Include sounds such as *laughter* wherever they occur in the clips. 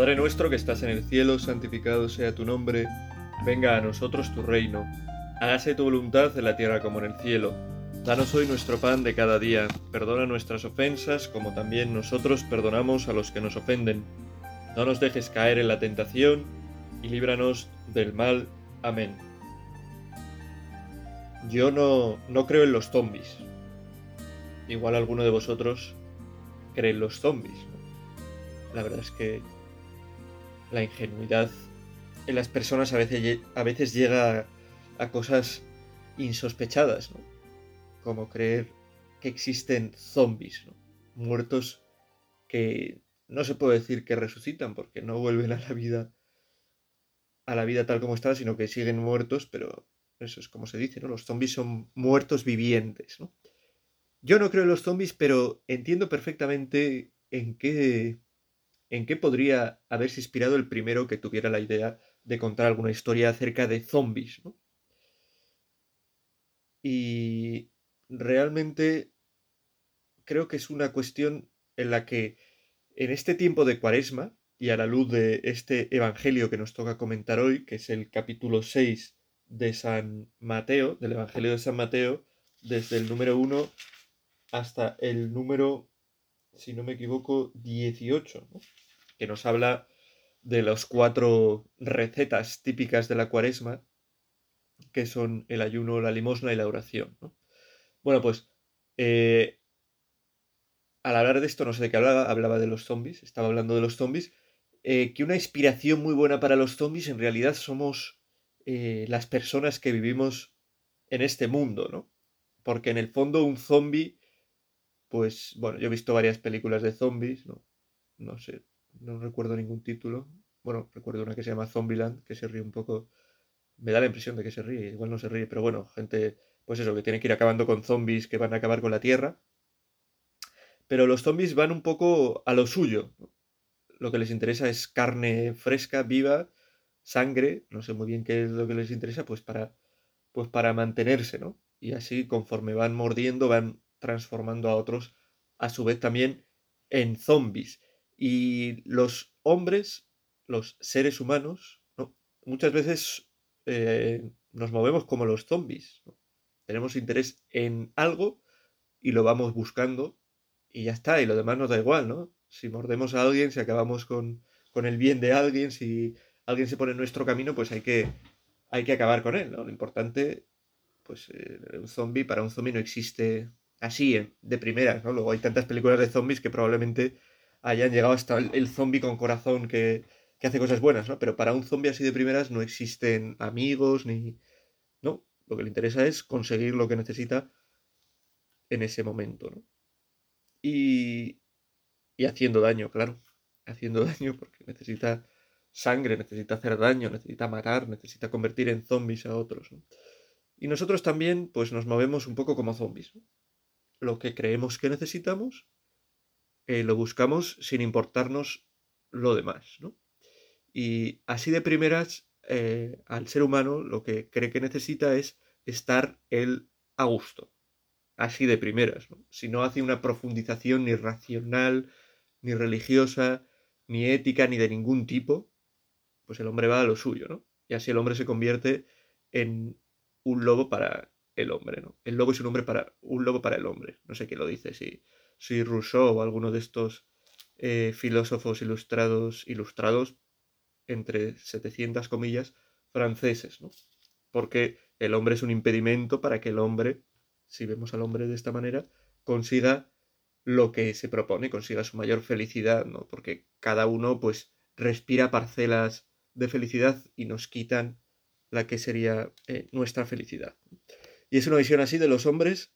Padre nuestro que estás en el cielo, santificado sea tu nombre, venga a nosotros tu reino, hágase tu voluntad en la tierra como en el cielo. Danos hoy nuestro pan de cada día, perdona nuestras ofensas como también nosotros perdonamos a los que nos ofenden. No nos dejes caer en la tentación y líbranos del mal. Amén. Yo no, no creo en los zombies. Igual alguno de vosotros cree en los zombies. La verdad es que la ingenuidad en las personas a veces, a veces llega a cosas insospechadas. Como creer que existen zombies, ¿no? Muertos que no se puede decir que resucitan porque no vuelven a la vida a la vida tal como está, sino que siguen muertos, pero eso es como se dice, ¿no? Los zombies son muertos vivientes. Yo no creo en los zombies, pero entiendo perfectamente en qué en qué podría haberse inspirado el primero que tuviera la idea de contar alguna historia acerca de zombies, ¿no? Y realmente creo que es una cuestión en la que en este tiempo de cuaresma y a la luz de este evangelio que nos toca comentar hoy, que es el capítulo 6 de San Mateo, del evangelio de San Mateo, desde el número 1 hasta el número si no me equivoco, 18, que nos habla de las cuatro recetas típicas de la cuaresma, que son el ayuno, la limosna y la oración. Bueno, pues eh, al hablar de esto, no sé de qué hablaba, hablaba de los zombies, estaba hablando de los zombies, eh, que una inspiración muy buena para los zombies en realidad somos eh, las personas que vivimos en este mundo, ¿no? Porque en el fondo un zombie pues bueno, yo he visto varias películas de zombies, ¿no? No sé, no recuerdo ningún título. Bueno, recuerdo una que se llama Zombieland, que se ríe un poco. Me da la impresión de que se ríe, igual no se ríe, pero bueno, gente, pues eso, que tiene que ir acabando con zombies que van a acabar con la Tierra. Pero los zombies van un poco a lo suyo. Lo que les interesa es carne fresca, viva, sangre, no sé muy bien qué es lo que les interesa, pues para, pues para mantenerse, ¿no? Y así, conforme van mordiendo, van transformando a otros a su vez también en zombies. Y los hombres, los seres humanos, muchas veces eh, nos movemos como los zombies. Tenemos interés en algo y lo vamos buscando y ya está, y lo demás nos da igual, ¿no? Si mordemos a alguien, si acabamos con, con el bien de alguien, si alguien se pone en nuestro camino, pues hay que, hay que acabar con él. Lo importante, pues eh, un zombie, para un zombie no existe así, de primeras, ¿no? Luego hay tantas películas de zombies que probablemente hayan llegado hasta el, zombie con corazón que, que, hace cosas buenas, ¿no? Pero para un zombie así de primeras no existen amigos ni... No, lo que le interesa es conseguir lo que necesita en ese momento, ¿no? Y, y haciendo daño, claro. Haciendo *laughs* daño porque necesita sangre, necesita hacer daño, necesita matar, necesita convertir en zombies a otros. Y nosotros también, pues nos movemos un poco como zombies. lo que creemos que necesitamos, eh, lo buscamos sin importarnos lo demás, ¿no? Y así de primeras, eh, al ser humano lo que cree que necesita es estar él a gusto. Así de primeras, ¿no? Si no hace una profundización ni racional, ni religiosa, ni ética, ni de ningún tipo, pues el hombre va a lo suyo, ¿no? Y así el hombre se convierte en un lobo para el hombre, ¿no? El lobo es un hombre para un lobo para el hombre. No sé qué lo dice, si, si Rousseau o alguno de estos eh, filósofos ilustrados, ilustrados entre 700 comillas, franceses, ¿no? Porque el hombre es un impedimento para que el hombre, si vemos al hombre de esta manera, consiga lo que se propone, consiga su mayor felicidad, ¿no? Porque cada uno, pues, respira parcelas de felicidad y nos quitan la que sería eh, nuestra felicidad. Y es una visión así de los hombres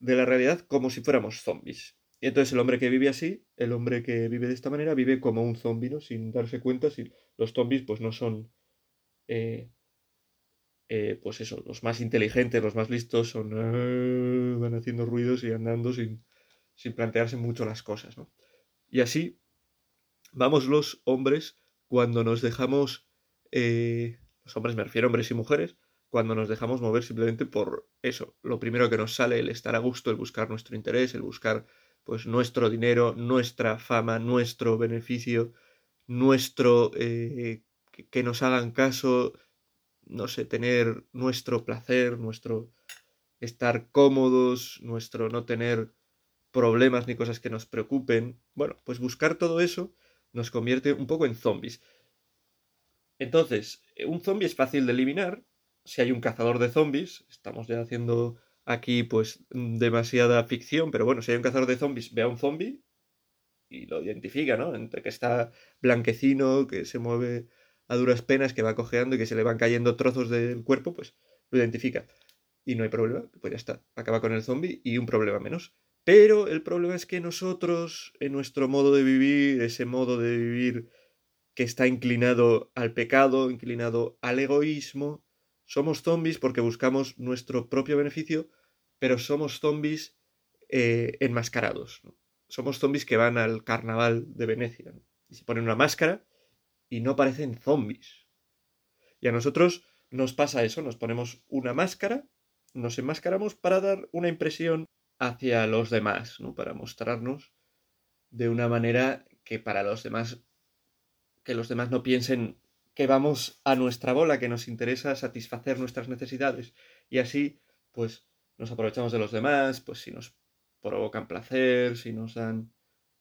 de la realidad como si fuéramos zombies. Y entonces el hombre que vive así, el hombre que vive de esta manera, vive como un zombie, ¿no? Sin darse cuenta si los zombies pues no son... Eh, eh, pues eso, los más inteligentes, los más listos son... Ah", van haciendo ruidos y andando sin, sin plantearse mucho las cosas, ¿no? Y así vamos los hombres cuando nos dejamos... Eh, los hombres me refiero a hombres y mujeres, cuando nos dejamos mover simplemente por eso, lo primero que nos sale, el estar a gusto, el buscar nuestro interés, el buscar pues nuestro dinero, nuestra fama, nuestro beneficio, nuestro, eh, que nos hagan caso, no sé, tener nuestro placer, nuestro estar cómodos, nuestro no tener problemas ni cosas que nos preocupen. Bueno, pues buscar todo eso nos convierte un poco en zombies. Entonces, un zombie es fácil de eliminar si hay un cazador de zombies. Estamos ya haciendo aquí pues demasiada ficción, pero bueno, si hay un cazador de zombies, ve a un zombie y lo identifica, ¿no? Entre que está blanquecino, que se mueve a duras penas, que va cojeando y que se le van cayendo trozos del cuerpo, pues lo identifica. Y no hay problema, pues ya está, acaba con el zombie y un problema menos. Pero el problema es que nosotros, en nuestro modo de vivir, ese modo de vivir que está inclinado al pecado, inclinado al egoísmo, somos zombies porque buscamos nuestro propio beneficio, pero somos zombies eh, enmascarados. Somos zombies que van al carnaval de Venecia y se ponen una máscara y no parecen zombies. Y a nosotros nos pasa eso, nos ponemos una máscara, nos enmascaramos para dar una impresión hacia los demás, ¿no? Para mostrarnos de una manera que para los demás, que los demás no piensen que vamos a nuestra bola, que nos interesa satisfacer nuestras necesidades. Y así, pues, nos aprovechamos de los demás, pues si nos provocan placer, si nos dan,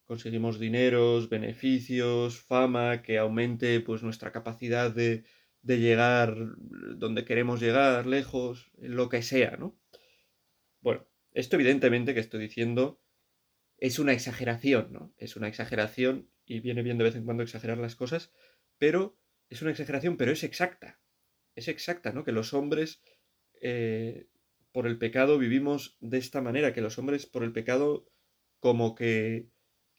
conseguimos dineros, beneficios, fama, que aumente, pues, nuestra capacidad de, de llegar donde queremos llegar, lejos, lo que sea, ¿no? Bueno, esto evidentemente que estoy diciendo es una exageración, ¿no? Es una exageración y viene bien de vez en cuando exagerar las cosas, pero es una exageración, pero es exacta. Es exacta, ¿no? Que los hombres eh, por el pecado vivimos de esta manera, que los hombres por el pecado como que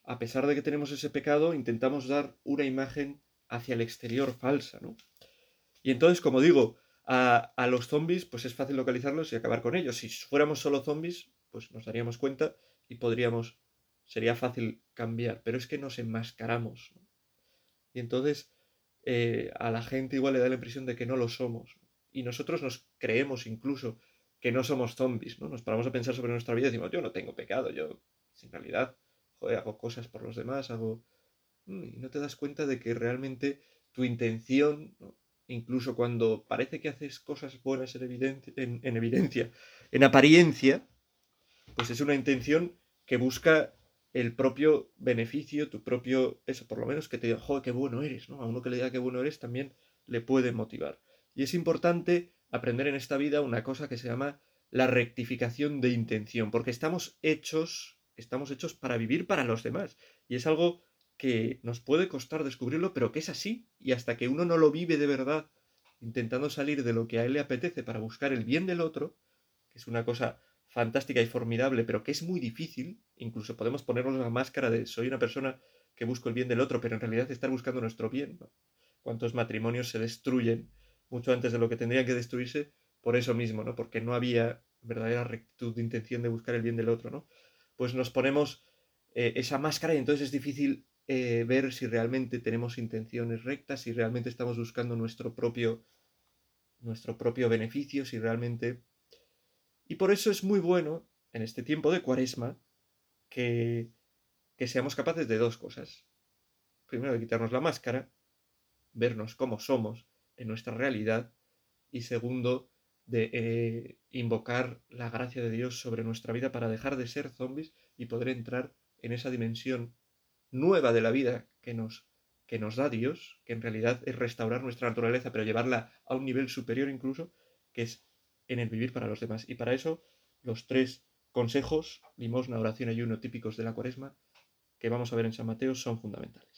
a pesar de que tenemos ese pecado intentamos dar una imagen hacia el exterior falsa, ¿no? Y entonces, como digo, a, los zombies, pues es fácil localizarlos y acabar con ellos. Si fuéramos solo zombies, pues nos daríamos cuenta y podríamos, sería fácil cambiar. Pero es que nos enmascaramos. Y entonces eh, a la gente igual le da la impresión de que no lo somos. Y nosotros nos creemos incluso que no somos zombies, ¿no? Nos paramos a pensar sobre nuestra vida y decimos, yo no tengo pecado, yo, en realidad, joder, hago cosas por los demás, hago... Mm, y no te das cuenta de que realmente tu intención, incluso cuando parece que haces cosas buenas en, evidencia, en apariencia, pues es una intención que busca el propio beneficio, tu propio, eso, por lo menos que te diga, joder, qué bueno eres, ¿no? A uno que le diga qué bueno eres también le puede motivar. Y es importante aprender en esta vida una cosa que se llama la rectificación de intención, porque estamos hechos, estamos hechos para vivir para los demás. Y es algo que nos puede costar descubrirlo, pero que es así, y hasta que uno no lo vive de verdad, intentando salir de lo que a él le apetece para buscar el bien del otro, que es una cosa fantástica y formidable, pero que es muy difícil, incluso podemos ponernos la máscara de soy una persona que busco el bien del otro, pero en realidad estar buscando nuestro bien. ¿Cuántos matrimonios se destruyen mucho antes de lo que tendrían que destruirse por eso mismo, ¿no? Porque no había verdadera rectitud de intención de buscar el bien del otro, ¿no? Pues nos ponemos eh, esa máscara y entonces es difícil eh, ver si realmente tenemos intenciones rectas, si realmente estamos buscando nuestro propio, nuestro propio beneficio, si realmente... Y por eso es muy bueno, en este tiempo de cuaresma, que, que seamos capaces de dos cosas. Primero, de quitarnos la máscara, vernos como somos en nuestra realidad, y segundo, de eh, invocar la gracia de Dios sobre nuestra vida para dejar de ser zombies y poder entrar en esa dimensión nueva de la vida que nos, que nos da Dios, que en realidad es restaurar nuestra naturaleza, pero llevarla a un nivel superior incluso, que es en el vivir para los demás. Y para eso, los tres consejos, limosna, oración y ayuno típicos de la cuaresma, que vamos a ver en San Mateo, son fundamentales.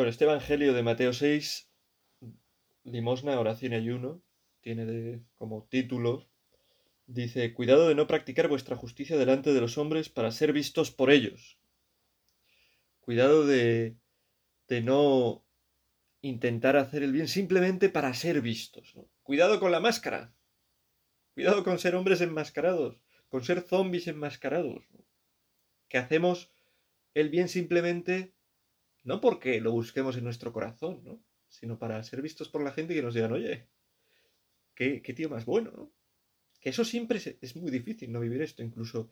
Este Evangelio de Mateo 6, limosna, oración y ayuno, tiene de, como título, dice, cuidado de no practicar vuestra justicia delante de los hombres para ser vistos por ellos. Cuidado de, de no intentar hacer el bien simplemente para ser vistos. Cuidado con la máscara. Cuidado con ser hombres enmascarados, con ser zombies enmascarados. Que hacemos el bien simplemente no porque lo busquemos en nuestro corazón, ¿no? sino para ser vistos por la gente y que nos digan, oye, qué, tío más bueno, ¿no? Que eso siempre es, muy difícil, ¿no? Vivir esto. Incluso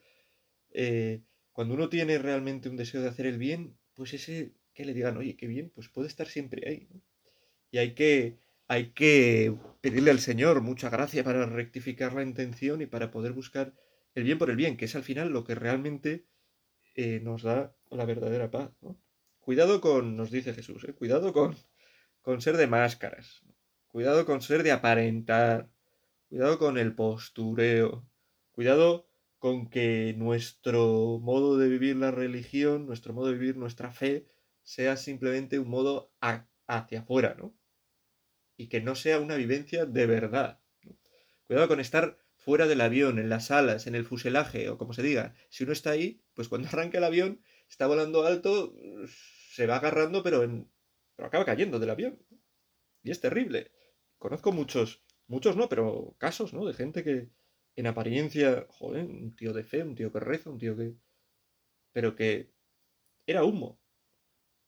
eh, cuando uno tiene realmente un deseo de hacer el bien, pues ese que le digan, oye, qué bien, pues puede estar siempre ahí, ¿no? Y hay que, hay que pedirle al Señor mucha gracia para rectificar la intención y para poder buscar el bien por el bien, que es al final lo que realmente eh, nos da la verdadera paz, ¿no? Cuidado con, nos dice Jesús, ¿eh? cuidado con, con ser de máscaras, cuidado con ser de aparentar, cuidado con el postureo, cuidado con que nuestro modo de vivir la religión, nuestro modo de vivir nuestra fe, sea simplemente un modo hacia afuera, ¿no? Y que no sea una vivencia de verdad. Cuidado con estar fuera del avión, en las alas, en el fuselaje, o como se diga. Si uno está ahí, pues cuando *laughs* arranca el avión, está volando alto, se va agarrando, pero, en, pero acaba cayendo del avión. Y es terrible. Conozco muchos, muchos no, pero casos, ¿no? De gente que en apariencia, joder, un tío de fe, un tío que reza, un tío que... Pero que era humo.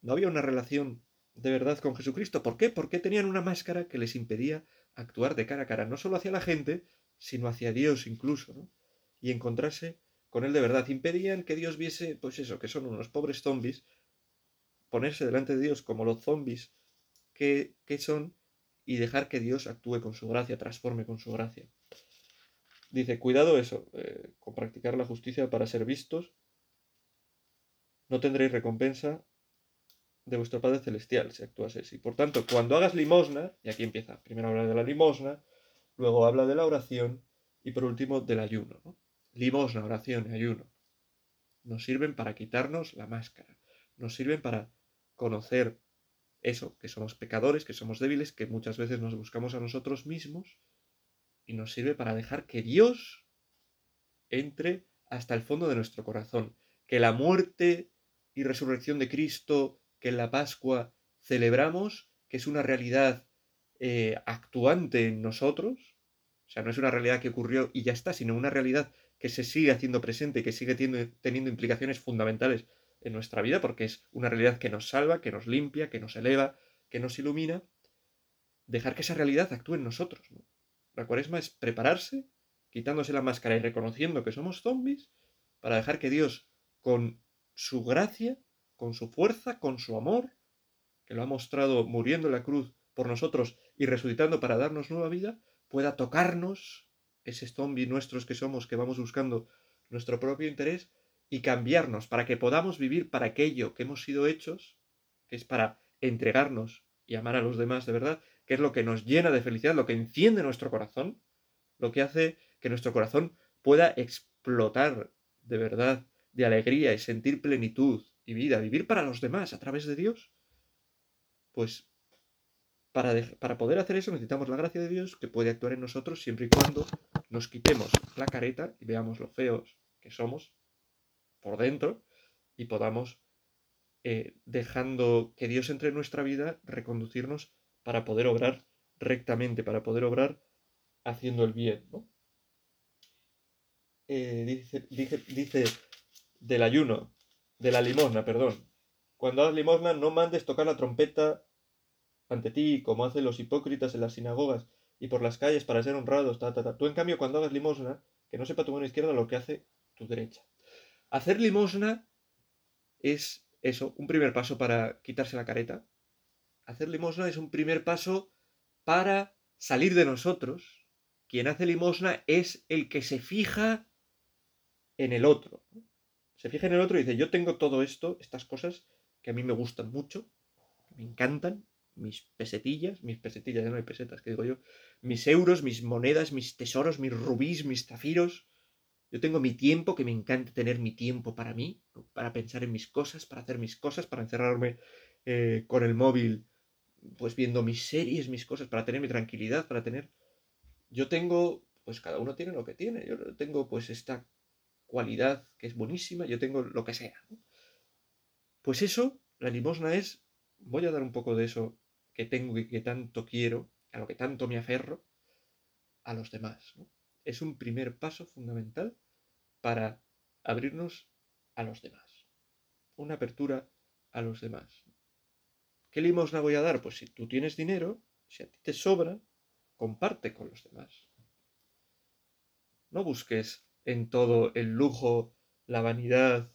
No había una relación de verdad con Jesucristo. ¿Por qué? Porque tenían una máscara que les impedía actuar de cara a cara, no solo hacia la gente, sino hacia Dios incluso, ¿no? Y encontrarse con Él de verdad. Impedían que Dios viese, pues eso, que son unos pobres zombies ponerse delante de Dios como los zombies que, son y dejar que Dios actúe con su gracia, transforme con su gracia. Dice, cuidado eso, eh, con practicar la justicia para ser vistos, no tendréis recompensa de vuestro Padre Celestial si actúas así. Por tanto, cuando hagas limosna, y aquí empieza, primero habla de la limosna, luego habla de la oración y por último del ayuno. Limosna, oración y ayuno nos sirven para quitarnos la máscara, nos sirven para conocer eso, que somos pecadores, que somos débiles, que muchas veces nos buscamos a nosotros mismos y nos sirve para dejar que Dios entre hasta el fondo de nuestro corazón, que la muerte y resurrección de Cristo que en la Pascua celebramos, que es una realidad eh, actuante en nosotros, o sea, no es una realidad que ocurrió y ya está, sino una realidad que se sigue haciendo presente, que sigue teniendo implicaciones fundamentales en nuestra vida, porque es una realidad que nos salva, que nos limpia, que nos eleva, que nos ilumina, dejar que esa realidad actúe en nosotros. La cuaresma es prepararse, quitándose la máscara y reconociendo que somos zombies, para dejar que Dios, con su gracia, con su fuerza, con su amor, que lo ha mostrado muriendo en la cruz por nosotros y resucitando para darnos nueva vida, pueda tocarnos, ese zombie nuestros que somos, que vamos buscando nuestro propio interés, y cambiarnos para que podamos vivir para aquello que hemos sido hechos, que es para entregarnos y amar a los demás de verdad, que es lo que nos llena de felicidad, lo que enciende nuestro corazón, lo que hace que nuestro corazón pueda explotar de verdad, de alegría y sentir plenitud y vida, vivir para los demás a través de Dios, pues para, para, poder hacer eso necesitamos la gracia de Dios que puede actuar en nosotros siempre y cuando nos quitemos la careta y veamos lo feos que somos por dentro y podamos, eh, dejando que Dios entre en nuestra vida, reconducirnos para poder obrar rectamente, para poder obrar haciendo el bien. Eh, dice, dice del ayuno, de la limosna, perdón. Cuando hagas limosna no mandes tocar la trompeta ante ti, como hacen los hipócritas en las sinagogas y por las calles para ser honrados. Tú, en cambio, cuando hagas limosna, que no sepa tu mano izquierda lo que hace tu derecha. Hacer limosna es eso, un primer paso para quitarse la careta. Hacer limosna es un primer paso para salir de nosotros. Quien hace limosna es el que se fija en el otro. Se fija en el otro y dice, yo tengo todo esto, estas cosas que a mí me gustan mucho, me encantan, mis pesetillas, mis pesetillas, ya no hay pesetas, que digo yo, mis euros, mis monedas, mis tesoros, mis rubíes, mis zafiros, yo tengo mi tiempo, que me encanta tener mi tiempo para mí, para pensar en mis cosas, para hacer mis cosas, para encerrarme eh, con el móvil, pues viendo mis series, mis cosas, para tener mi tranquilidad, para tener... Yo tengo, pues cada uno tiene lo que tiene. Yo tengo pues esta cualidad que es buenísima, yo tengo lo que sea. Pues eso, la limosna es, voy a dar un poco de eso que tengo y que tanto quiero, a lo que tanto me aferro, a los demás. Es un primer paso fundamental para abrirnos a los demás. Una apertura a los demás. ¿Qué limosna voy a dar? Pues si tú tienes dinero, si a ti te sobra, comparte con los demás. No busques en todo el lujo, la vanidad.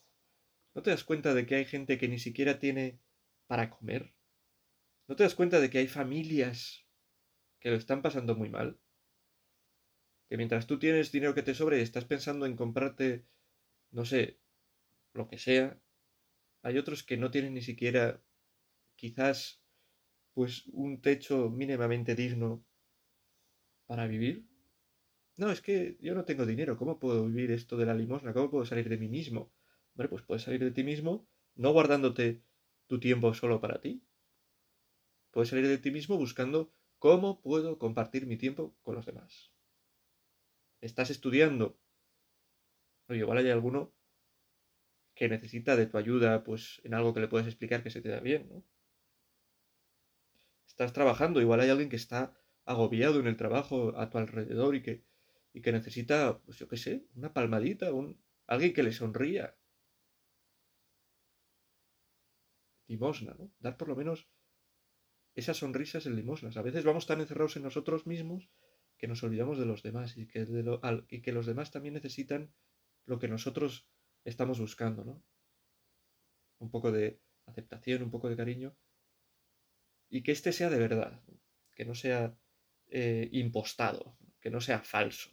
¿No te das cuenta de que hay gente que ni siquiera tiene para comer? ¿No te das cuenta de que hay familias que lo están pasando muy mal? Que mientras tú tienes dinero que te sobre y estás pensando en comprarte, no sé, lo que sea, hay otros que no tienen ni siquiera quizás pues un techo mínimamente digno para vivir. No, es que yo no tengo dinero, ¿cómo puedo vivir esto de la limosna? ¿Cómo puedo salir de mí mismo? Bueno, pues puedes salir de ti mismo no guardándote tu tiempo solo para ti. Puedes salir de ti mismo buscando cómo puedo compartir mi tiempo con los demás. Estás estudiando. O igual hay alguno que necesita de tu ayuda, pues en algo que le puedes explicar que se te da bien, ¿no? Estás trabajando, igual hay alguien que está agobiado en el trabajo a tu alrededor y que y que necesita, pues yo qué sé, una palmadita, un, alguien que le sonría. Limosna, ¿no? Dar por lo menos esas sonrisas en limosnas. A veces vamos tan encerrados en nosotros mismos que nos olvidamos de los demás y que, los demás también necesitan lo que nosotros estamos buscando, ¿no? Un poco de aceptación, un poco de cariño. Y que este sea de verdad, que no sea eh, impostado, que no sea falso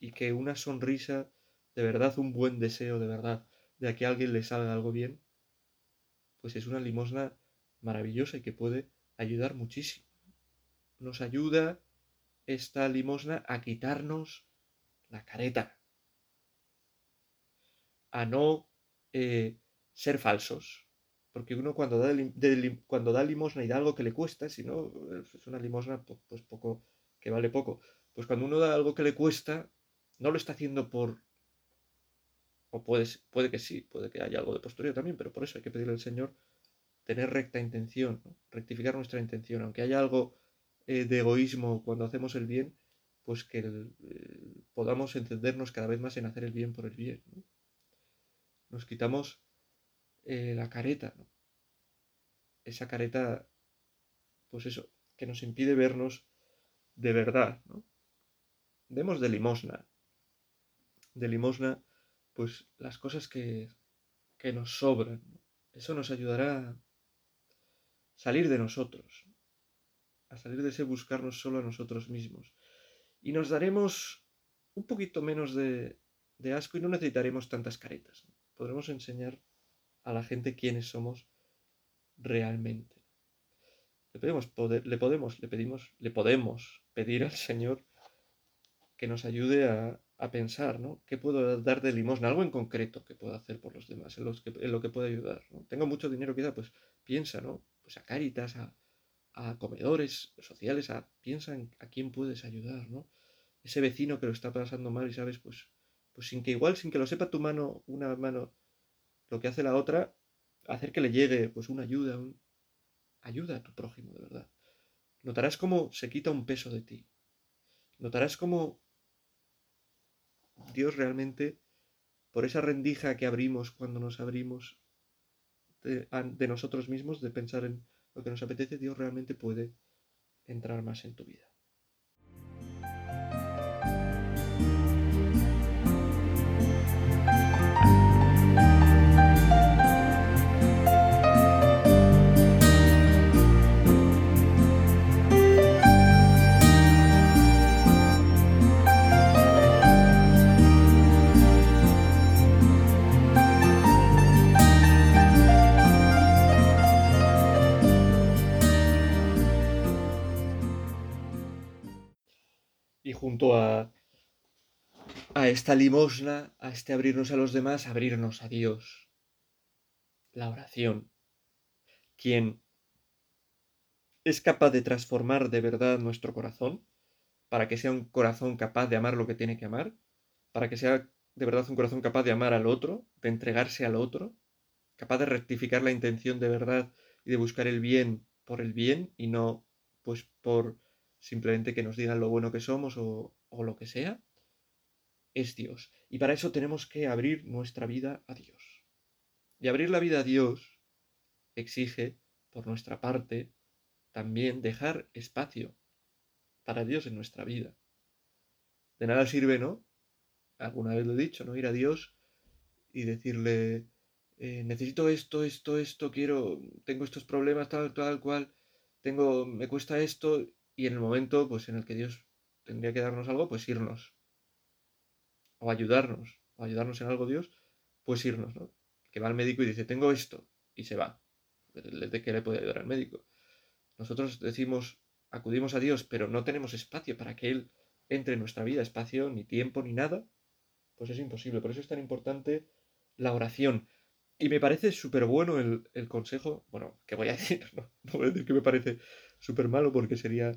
y que una sonrisa, de verdad un buen deseo, de verdad, de que a alguien le salga algo bien, pues es una limosna maravillosa y que puede ayudar muchísimo. Nos ayuda esta limosna a quitarnos la careta, a no eh, ser falsos. Porque uno cuando da, cuando da limosna y da algo que le cuesta, si no, es una limosna pues poco, que vale poco. Pues cuando uno da algo que le cuesta, no lo está haciendo por... O puede, puede que sí, puede que haya algo de posterior también, pero por eso hay que pedirle al Señor tener recta intención, rectificar nuestra intención, aunque haya algo eh, de egoísmo cuando hacemos el bien, pues que podamos entendernos cada vez más en hacer el bien por el bien. Nos quitamos eh, la careta, esa careta, pues eso, que nos impide vernos de verdad. ¿no? Demos de limosna, de limosna, pues las cosas que, que nos sobran. Eso nos ayudará a salir de nosotros, a salir de ese buscarnos solo a nosotros mismos. Y nos daremos un poquito menos de, asco y no necesitaremos tantas caretas. Podremos enseñar a la gente quiénes somos realmente. Le poder, le podemos, le pedimos, le podemos pedir al Señor que nos ayude a, pensar, ¿no? ¿Qué puedo dar de limosna? Algo en concreto que puedo hacer por los demás, en, que, en lo que puedo ayudar. ¿no? Tengo mucho dinero quizá, pues piensa, ¿no? Pues a caritas, a, a comedores sociales, a, piensa en a quién puedes ayudar, ¿no? Ese vecino que lo está pasando mal y sabes, pues, pues sin que igual, sin que lo sepa tu mano, una mano, lo que hace la otra, hacer que le llegue, pues, una ayuda, ayuda a tu prójimo, de verdad. Notarás cómo se quita un peso de ti. Notarás cómo Dios realmente, por esa rendija que abrimos cuando nos abrimos de, de, nosotros mismos, de pensar en lo que nos apetece, Dios realmente puede entrar más en tu vida. Esta limosna, a este abrirnos a los demás, abrirnos a Dios. La oración. Quien es capaz de transformar de verdad nuestro corazón, para que sea un corazón capaz de amar lo que tiene que amar, para que sea de verdad un corazón capaz de amar al otro, de entregarse al otro, capaz de rectificar la intención de verdad y de buscar el bien por el bien y no pues por simplemente que nos digan lo bueno que somos o, o lo que sea, es Dios. Y para eso tenemos que abrir nuestra vida a Dios. Y abrir la vida a Dios exige, por nuestra parte, también dejar espacio para Dios en nuestra vida. De nada sirve, ¿no? Alguna vez lo he dicho, ¿no? Ir a Dios y decirle, eh, necesito esto, esto, esto, quiero, tengo estos problemas, tal, tal, cual, tengo, me cuesta esto, y en el momento, pues en el que Dios tendría que darnos algo, pues irnos. O ayudarnos, o ayudarnos en algo Dios, pues irnos, ¿no? Que va al médico y dice, tengo esto, y se va. ¿De qué le puede ayudar al médico? Nosotros decimos, acudimos a Dios, pero no tenemos espacio para que Él entre en nuestra vida, espacio, ni tiempo, ni nada, pues es imposible. Por eso es tan importante la oración. Y me parece súper bueno el, consejo, bueno, que voy a *laughs* decir, ¿no? no voy a decir que me parece súper malo porque sería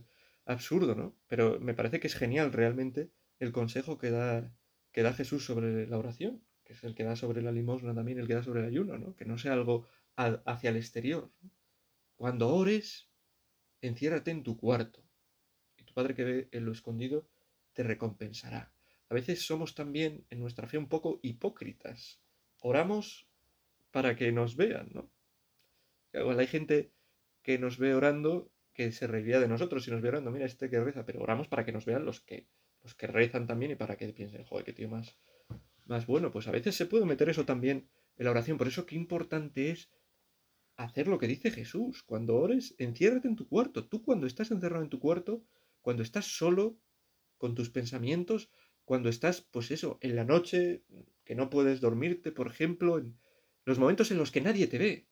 absurdo, ¿no? Pero me parece que es genial realmente el consejo que da, que da Jesús sobre la oración, que es el que da sobre la limosna también, el que da sobre el ayuno, ¿no? Que no sea algo hacia el exterior. Cuando ores, enciérrate en tu cuarto, y tu Padre que ve en lo escondido te recompensará. A veces somos también en nuestra fe un poco hipócritas. Oramos para que nos vean, ¿no? hay gente que nos ve orando que se reiría de nosotros si nos ve orando, mira este que reza, pero oramos para que nos vean los que, los que rezan también y para que piensen, joder, qué tío más, más bueno. Pues a veces se puede meter eso también en la oración. Por eso qué importante es hacer lo que dice Jesús. Cuando ores, enciérrate en tu cuarto. Tú cuando estás encerrado en tu cuarto, cuando estás solo con tus pensamientos, cuando estás, pues eso, en la noche, que no puedes dormirte, por ejemplo, en los momentos en los que nadie te ve.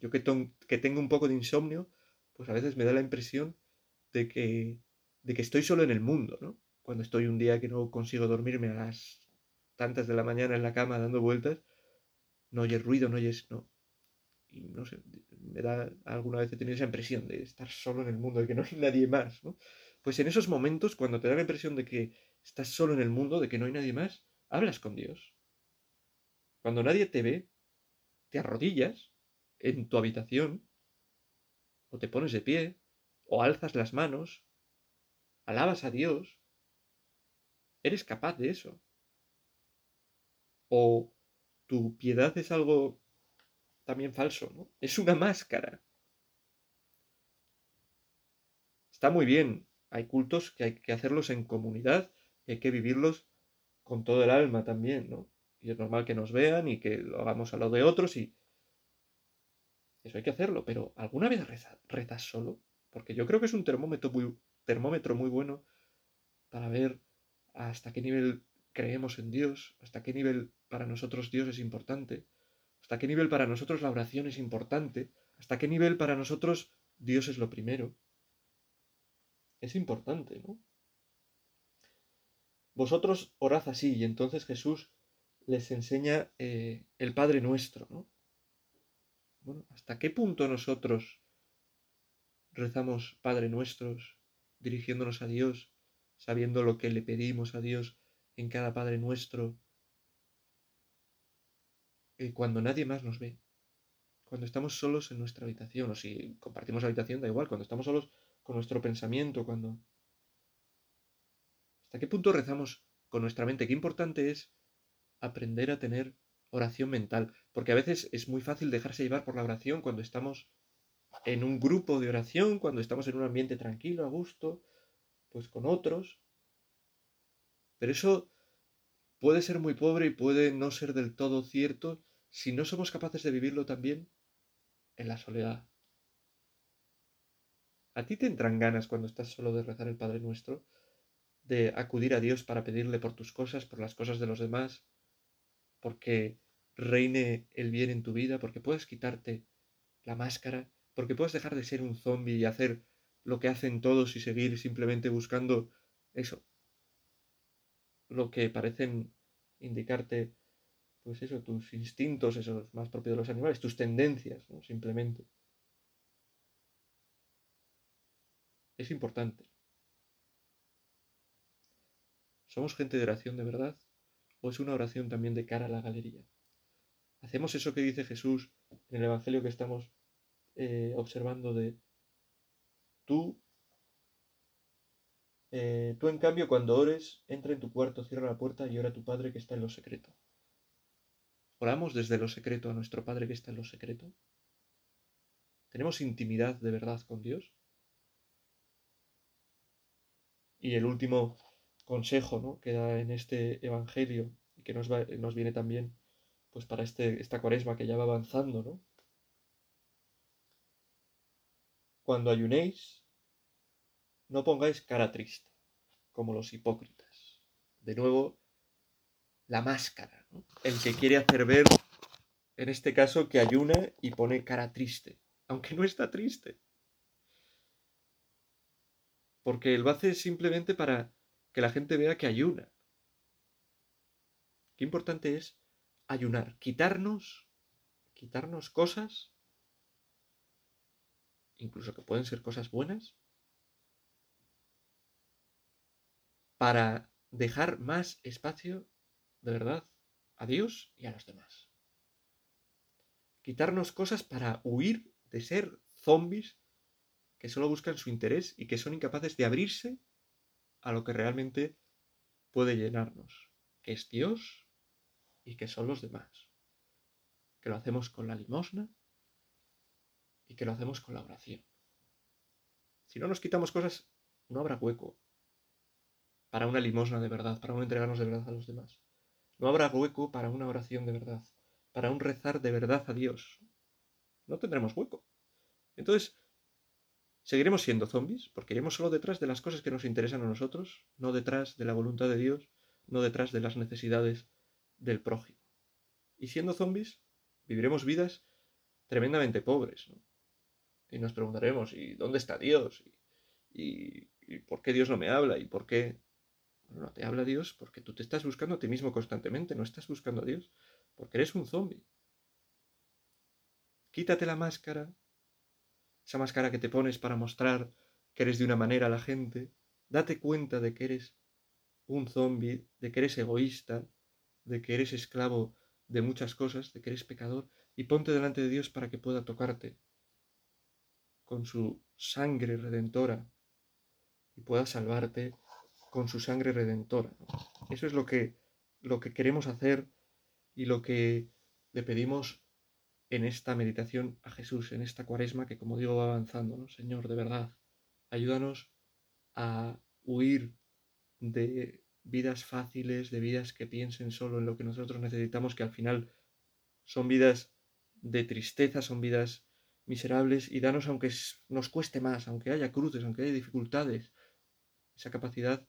Yo que, que tengo un poco de insomnio, pues a veces me da la impresión de que, de que estoy solo en el mundo, ¿no? Cuando estoy un día que no consigo dormirme a las tantas de la mañana en la cama dando vueltas, no oyes ruido, no oyes, no, y no sé, me da, alguna vez he esa impresión de estar solo en el mundo, de que no hay nadie más, ¿no? Pues en esos momentos, cuando te da la impresión de que estás solo en el mundo, de que no hay nadie más, hablas con Dios. Cuando nadie te ve, te arrodillas en tu habitación, o te pones de pie, o alzas las manos, alabas a Dios, eres capaz de eso. O tu piedad es algo también falso, ¿no? Es una máscara. Está muy bien, hay cultos que hay que hacerlos en comunidad y hay que vivirlos con todo el alma también, ¿no? Y es normal que nos vean y que lo hagamos a lo de otros y eso hay que hacerlo, pero ¿alguna vez rezas, solo? Porque yo creo que es un termómetro muy, termómetro muy bueno para ver hasta qué nivel creemos en Dios, hasta qué nivel para nosotros Dios es importante hasta qué nivel para nosotros la oración es importante, hasta qué nivel para nosotros Dios es lo primero. Es importante, ¿no? Vosotros orad así y entonces Jesús les enseña eh, el Padre nuestro, ¿no? Bueno, ¿hasta qué punto nosotros rezamos Padre nuestros, dirigiéndonos a Dios, sabiendo lo que le pedimos a Dios en cada Padre nuestro, cuando nadie más nos ve. Cuando estamos solos en nuestra habitación, o si compartimos habitación, da igual, cuando estamos solos con nuestro pensamiento, cuando... ¿Hasta qué punto rezamos con nuestra mente? Qué importante es aprender a tener oración mental, porque a veces es muy fácil dejarse llevar por la oración cuando estamos en un grupo de oración, cuando estamos en un ambiente tranquilo, a gusto, pues con otros. Pero eso puede ser muy pobre y puede no ser del todo cierto si no somos capaces de vivirlo también en la soledad. ¿A ti te entran ganas cuando estás solo de rezar el Padre Nuestro? De acudir a Dios para pedirle por tus cosas, por las cosas de los demás, porque reine el bien en tu vida, porque puedes quitarte la máscara, porque puedes dejar de ser un zombie y hacer lo que hacen todos y seguir simplemente buscando eso, lo que parecen indicarte, pues eso, tus instintos, esos más propios de los animales, tus tendencias, ¿no? Simplemente. Es importante. ¿Somos gente de oración de verdad? ¿O es una oración también de cara a la galería? ¿Hacemos eso que dice Jesús en el Evangelio que estamos eh, observando de tú, eh, tú en cambio cuando ores, entra en tu cuarto, cierra la puerta y ora a tu Padre que está en lo secreto. ¿Oramos desde lo secreto a nuestro Padre que está en lo secreto? ¿Tenemos intimidad de verdad con Dios? Y el último consejo ¿no? que da en este Evangelio y que nos, nos viene también pues para este, esta cuaresma que ya va avanzando, ¿no? Cuando ayunéis, no pongáis cara triste, como los hipócritas. De nuevo, la máscara, el que quiere hacer ver, en este caso, que ayuna y pone cara triste, aunque no está triste. Porque él lo hace simplemente para que la gente vea que ayuna. Qué importante es ayunar, quitarnos, quitarnos cosas, incluso que pueden ser cosas buenas, para dejar más espacio, de verdad, a Dios y a los demás. Quitarnos cosas para huir de ser zombies que solo buscan su interés y que son incapaces de abrirse a lo que realmente puede llenarnos, que es Dios y que son los demás. Que lo hacemos con la limosna y que lo hacemos con la oración. Si no nos quitamos cosas, no habrá hueco para una limosna de verdad, para un entregarnos de verdad a los demás. No habrá hueco para una oración de verdad, para un rezar de verdad a Dios. No tendremos hueco. Entonces, seguiremos siendo zombies, porque iremos solo detrás de las cosas que nos interesan a nosotros, no detrás de la voluntad de Dios, no detrás de las necesidades del prójimo. Y siendo zombies, viviremos vidas tremendamente pobres. Y nos preguntaremos, ¿y dónde está Dios? ¿Y, por qué Dios no me habla? ¿Y por qué no te habla Dios? Porque tú te estás buscando a ti mismo constantemente, no estás buscando a Dios, porque eres un zombie. Quítate la máscara, esa máscara que te pones para mostrar que eres de una manera a la gente, date cuenta de que eres un zombie, de que eres egoísta, de que eres esclavo de muchas cosas, de que eres pecador, y ponte delante de Dios para que pueda tocarte con su sangre redentora y pueda salvarte con su sangre redentora. Eso es lo que, lo que queremos hacer y lo que le pedimos en esta meditación a Jesús, en esta cuaresma que como digo va avanzando, Señor, de verdad, ayúdanos a huir de vidas fáciles, de vidas que piensen solo en lo que nosotros necesitamos, que al final son vidas de tristeza, son vidas miserables, y danos, aunque nos cueste más, aunque haya cruces, aunque haya dificultades, esa capacidad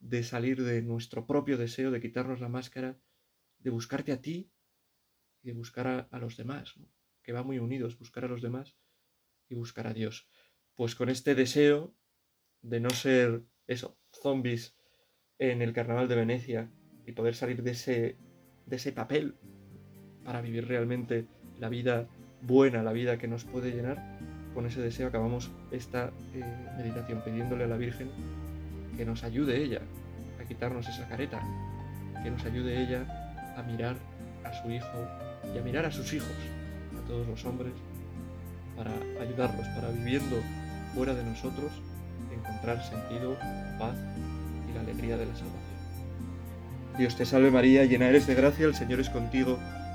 de salir de nuestro propio deseo, de quitarnos la máscara, de buscarte a ti y de buscar a, los demás, que va muy unidos, buscar a los demás y buscar a Dios. Pues con este deseo de no ser eso, zombies en el Carnaval de Venecia y poder salir de ese, de ese papel para vivir realmente la vida buena, la vida que nos puede llenar, con ese deseo acabamos esta eh, meditación pidiéndole a la Virgen que nos ayude ella a quitarnos esa careta, que nos ayude ella a mirar a su hijo y a mirar a sus hijos, a todos los hombres, para ayudarlos, para viviendo fuera de nosotros, encontrar sentido, paz la alegría de la salvación. Dios te salve María, llena eres de gracia, el Señor es contigo,